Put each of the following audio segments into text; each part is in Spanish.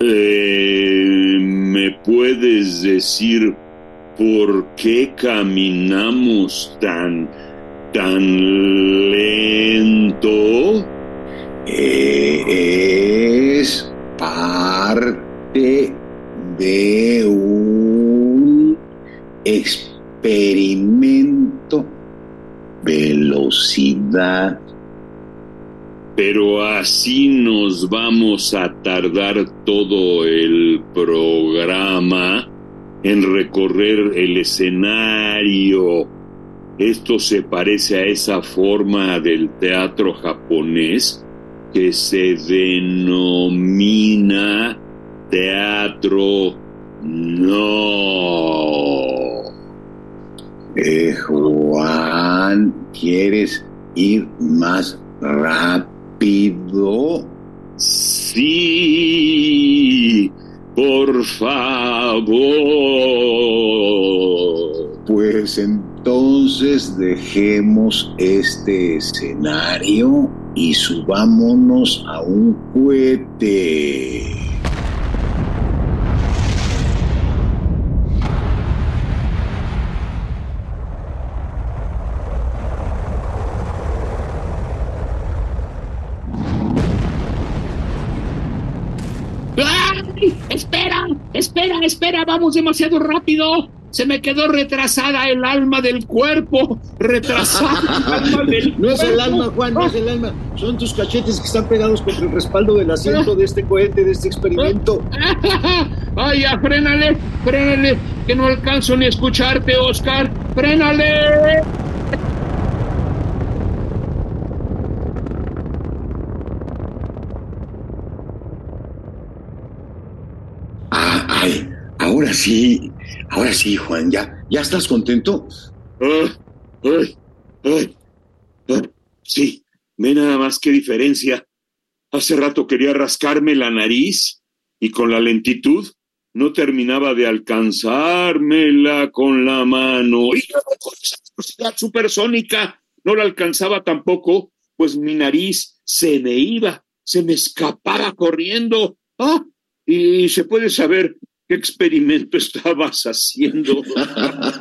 Eh, ¿me puedes decir por qué caminamos tan, tan lento? Pero así nos vamos a tardar todo el programa en recorrer el escenario. Esto se parece a esa forma del teatro japonés que se denomina teatro no. Eh, Juan, ¿quieres ir más rápido? Sí, por favor. Pues entonces dejemos este escenario y subámonos a un cohete. Espera, espera, vamos demasiado rápido. Se me quedó retrasada el alma del cuerpo. Retrasada el alma del No es el alma, Juan, no es el alma. Son tus cachetes que están pegados contra el respaldo del asiento de este cohete, de este experimento. Ay, ya, frénale, frénale, que no alcanzo ni a escucharte, Oscar. Frénale. Ah, ay, ahora sí, ahora sí, Juan, ¿ya, ya estás contento? Ay, ah, sí, ve nada más qué diferencia. Hace rato quería rascarme la nariz y con la lentitud no terminaba de alcanzármela con la mano. Y con esa velocidad supersónica no la alcanzaba tampoco, pues mi nariz se me iba, se me escapaba corriendo. Ah, y se puede saber qué experimento estabas haciendo.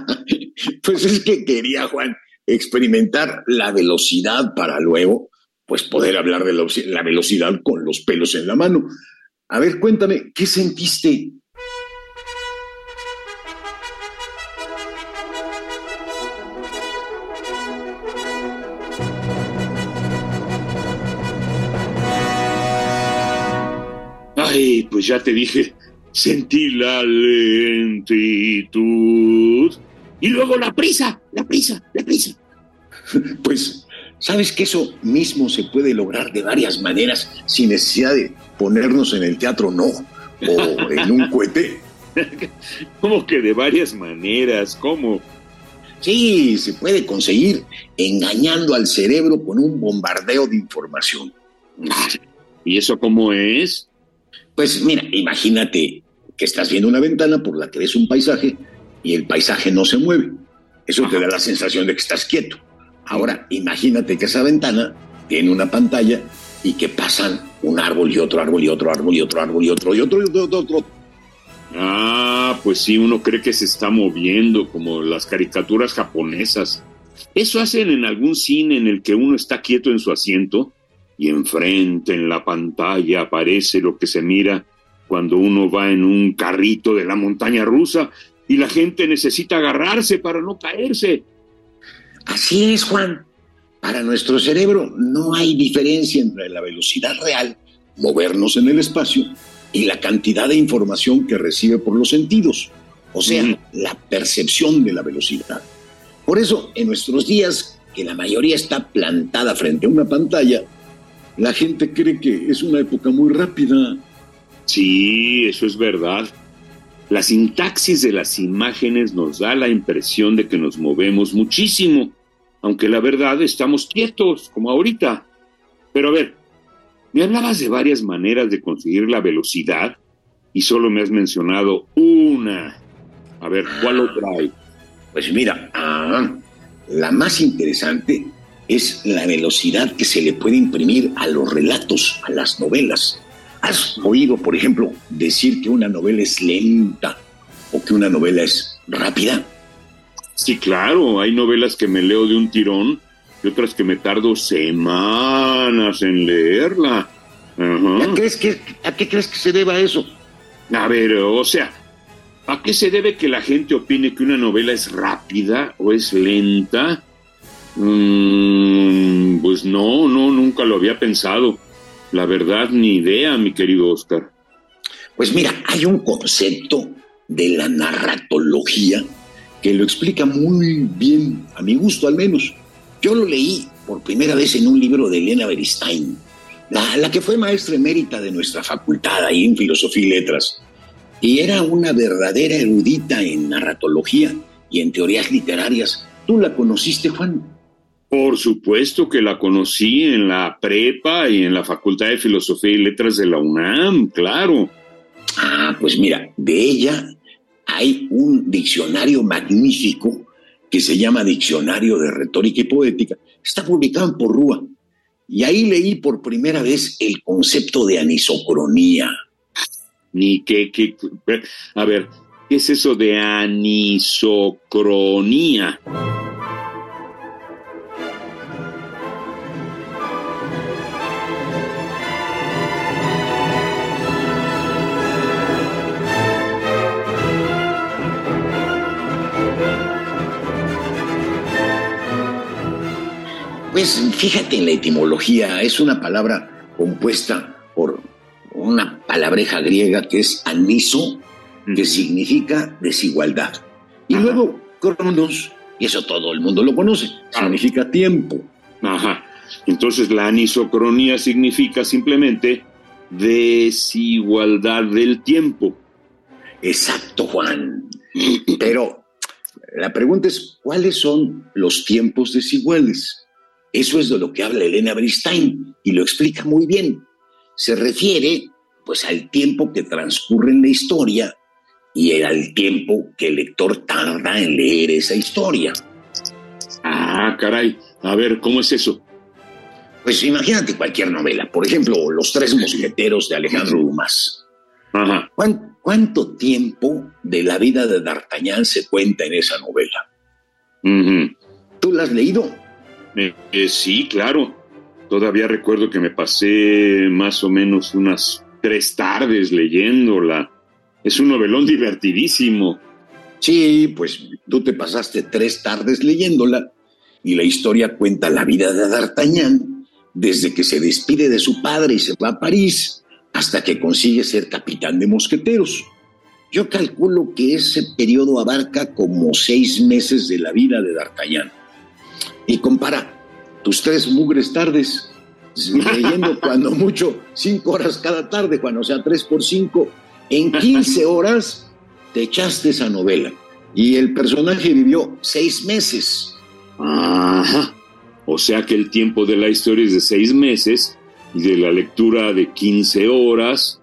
pues es que quería, Juan, experimentar la velocidad para luego, pues poder hablar de la, la velocidad con los pelos en la mano. A ver, cuéntame, ¿qué sentiste? Ay, pues ya te dije, sentí la lentitud. Y luego la prisa, la prisa, la prisa. Pues, ¿sabes que eso mismo se puede lograr de varias maneras sin necesidad de ponernos en el teatro no o en un cohete? ¿Cómo que de varias maneras? ¿Cómo? Sí, se puede conseguir engañando al cerebro con un bombardeo de información. ¿Y eso cómo es? Pues mira, imagínate que estás viendo una ventana por la que ves un paisaje y el paisaje no se mueve. Eso te da la sensación de que estás quieto. Ahora, imagínate que esa ventana tiene una pantalla y que pasan un árbol y otro árbol y otro árbol y otro árbol y otro y otro y otro. Y otro, otro. Ah, pues sí, uno cree que se está moviendo como las caricaturas japonesas. Eso hacen en algún cine en el que uno está quieto en su asiento y enfrente en la pantalla aparece lo que se mira cuando uno va en un carrito de la montaña rusa y la gente necesita agarrarse para no caerse. Así es, Juan. Para nuestro cerebro no hay diferencia entre la velocidad real, movernos en el espacio, y la cantidad de información que recibe por los sentidos, o sea, Ujú. la percepción de la velocidad. Por eso, en nuestros días, que la mayoría está plantada frente a una pantalla, la gente cree que es una época muy rápida. Sí, eso es verdad. La sintaxis de las imágenes nos da la impresión de que nos movemos muchísimo, aunque la verdad estamos quietos, como ahorita. Pero a ver, me hablabas de varias maneras de conseguir la velocidad y solo me has mencionado una. A ver, ¿cuál otra hay? Pues mira, ah, la más interesante es la velocidad que se le puede imprimir a los relatos, a las novelas. ¿Has oído, por ejemplo, decir que una novela es lenta o que una novela es rápida? Sí, claro, hay novelas que me leo de un tirón y otras que me tardo semanas en leerla. ¿A, crees que, ¿A qué crees que se deba eso? A ver, o sea, ¿a qué se debe que la gente opine que una novela es rápida o es lenta? Mm, pues no, no, nunca lo había pensado. La verdad, ni idea, mi querido Oscar. Pues mira, hay un concepto de la narratología que lo explica muy bien, a mi gusto al menos. Yo lo leí por primera vez en un libro de Elena Beristain, la, la que fue maestra emérita de nuestra facultad ahí en Filosofía y Letras. Y era una verdadera erudita en narratología y en teorías literarias. ¿Tú la conociste, Juan? Por supuesto que la conocí en la prepa y en la Facultad de Filosofía y Letras de la UNAM, claro. Ah, pues mira, de ella hay un diccionario magnífico que se llama Diccionario de Retórica y Poética. Está publicado en Porrúa. Y ahí leí por primera vez el concepto de anisocronía. Ni que, que, a ver, ¿qué es eso de anisocronía? Pues fíjate en la etimología, es una palabra compuesta por una palabreja griega que es aniso, que significa desigualdad. Y luego cronos, y eso todo el mundo lo conoce, significa tiempo. Ajá. Entonces la anisocronía significa simplemente desigualdad del tiempo. Exacto, Juan. Pero la pregunta es, ¿cuáles son los tiempos desiguales? Eso es de lo que habla Elena Bristain y lo explica muy bien. Se refiere pues al tiempo que transcurre en la historia y al tiempo que el lector tarda en leer esa historia. Ah, caray. A ver, ¿cómo es eso? Pues imagínate cualquier novela. Por ejemplo, Los Tres Mosqueteros de Alejandro Dumas. Ajá. ¿Cuánto tiempo de la vida de D'Artagnan se cuenta en esa novela? ¿Tú la has leído? Eh, sí, claro. Todavía recuerdo que me pasé más o menos unas tres tardes leyéndola. Es un novelón divertidísimo. Sí, pues tú te pasaste tres tardes leyéndola y la historia cuenta la vida de D'Artagnan desde que se despide de su padre y se va a París hasta que consigue ser capitán de mosqueteros. Yo calculo que ese periodo abarca como seis meses de la vida de D'Artagnan y compara tus tres mugres tardes leyendo cuando mucho cinco horas cada tarde, cuando o sea tres por cinco, en 15 horas te echaste esa novela y el personaje vivió seis meses. Ajá. O sea que el tiempo de la historia es de seis meses y de la lectura de 15 horas.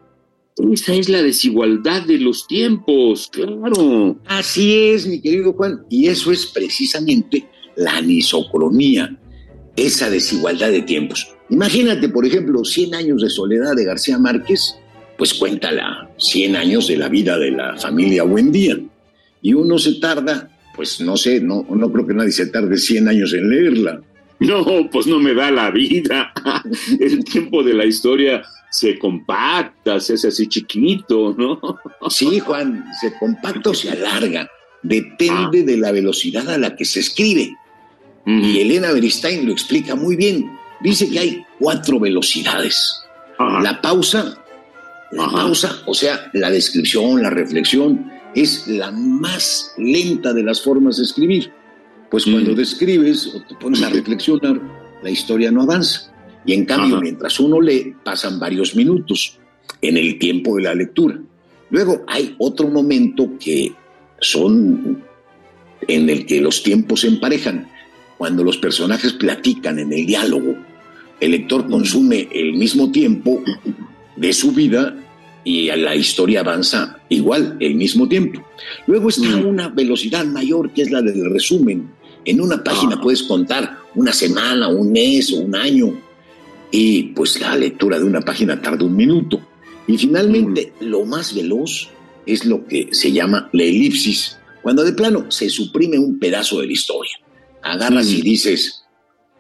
Esa es la desigualdad de los tiempos, claro. Así es, mi querido Juan, y eso es precisamente la anisocronía, esa desigualdad de tiempos. Imagínate, por ejemplo, 100 años de soledad de García Márquez, pues cuéntala, 100 años de la vida de la familia Buendía. Y uno se tarda, pues no sé, no, no creo que nadie se tarde 100 años en leerla. No, pues no me da la vida. El tiempo de la historia se compacta, se hace así chiquito, ¿no? Sí, Juan, se compacta o se alarga. Depende de la velocidad a la que se escribe. Y Elena Beristain lo explica muy bien. Dice que hay cuatro velocidades. La pausa, la pausa, o sea, la descripción, la reflexión, es la más lenta de las formas de escribir. Pues cuando describes o te pones a reflexionar, la historia no avanza. Y en cambio, mientras uno lee, pasan varios minutos en el tiempo de la lectura. Luego hay otro momento que son en el que los tiempos se emparejan, cuando los personajes platican en el diálogo. El lector consume el mismo tiempo de su vida y la historia avanza igual, el mismo tiempo. Luego está una velocidad mayor que es la del resumen. En una página ah. puedes contar una semana, un mes o un año y pues la lectura de una página tarda un minuto. Y finalmente, lo más veloz es lo que se llama la elipsis, cuando de plano se suprime un pedazo de la historia. Agarras y dices,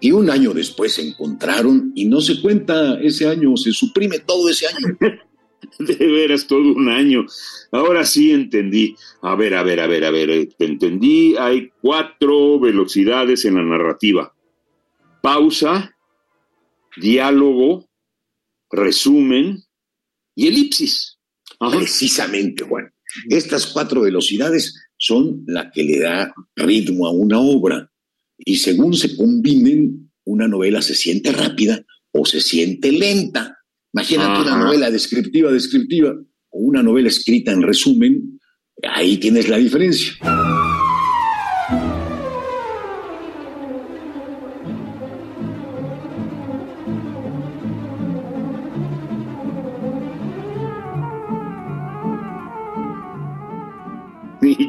y un año después se encontraron y no se cuenta ese año, se suprime todo ese año. De veras, todo un año. Ahora sí entendí. A ver, a ver, a ver, a ver. Eh, entendí. Hay cuatro velocidades en la narrativa. Pausa, diálogo, resumen y elipsis. Precisamente, Juan. Estas cuatro velocidades son la que le da ritmo a una obra y según se combinen, una novela se siente rápida o se siente lenta. Imagínate una novela descriptiva, descriptiva, o una novela escrita en resumen, ahí tienes la diferencia.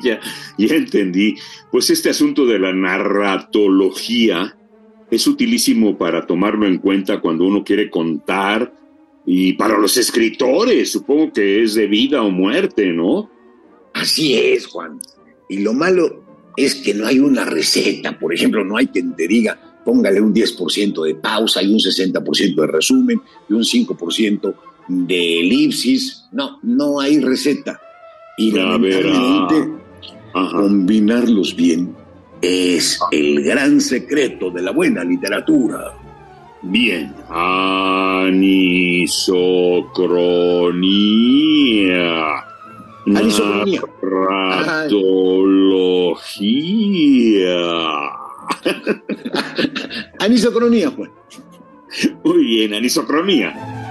Ya, ya entendí. Pues este asunto de la narratología es utilísimo para tomarlo en cuenta cuando uno quiere contar y para los escritores, supongo que es de vida o muerte, ¿no? Así es, Juan. Y lo malo es que no hay una receta, por ejemplo, no hay quien te diga, póngale un 10% de pausa y un 60% de resumen y un 5% de elipsis. No, no hay receta. Y lamentablemente, combinarlos bien es el gran secreto de la buena literatura. Bien, anisocronía. Anisocronía. Ratología. anisocronía, Juan. Muy bien, anisocronía.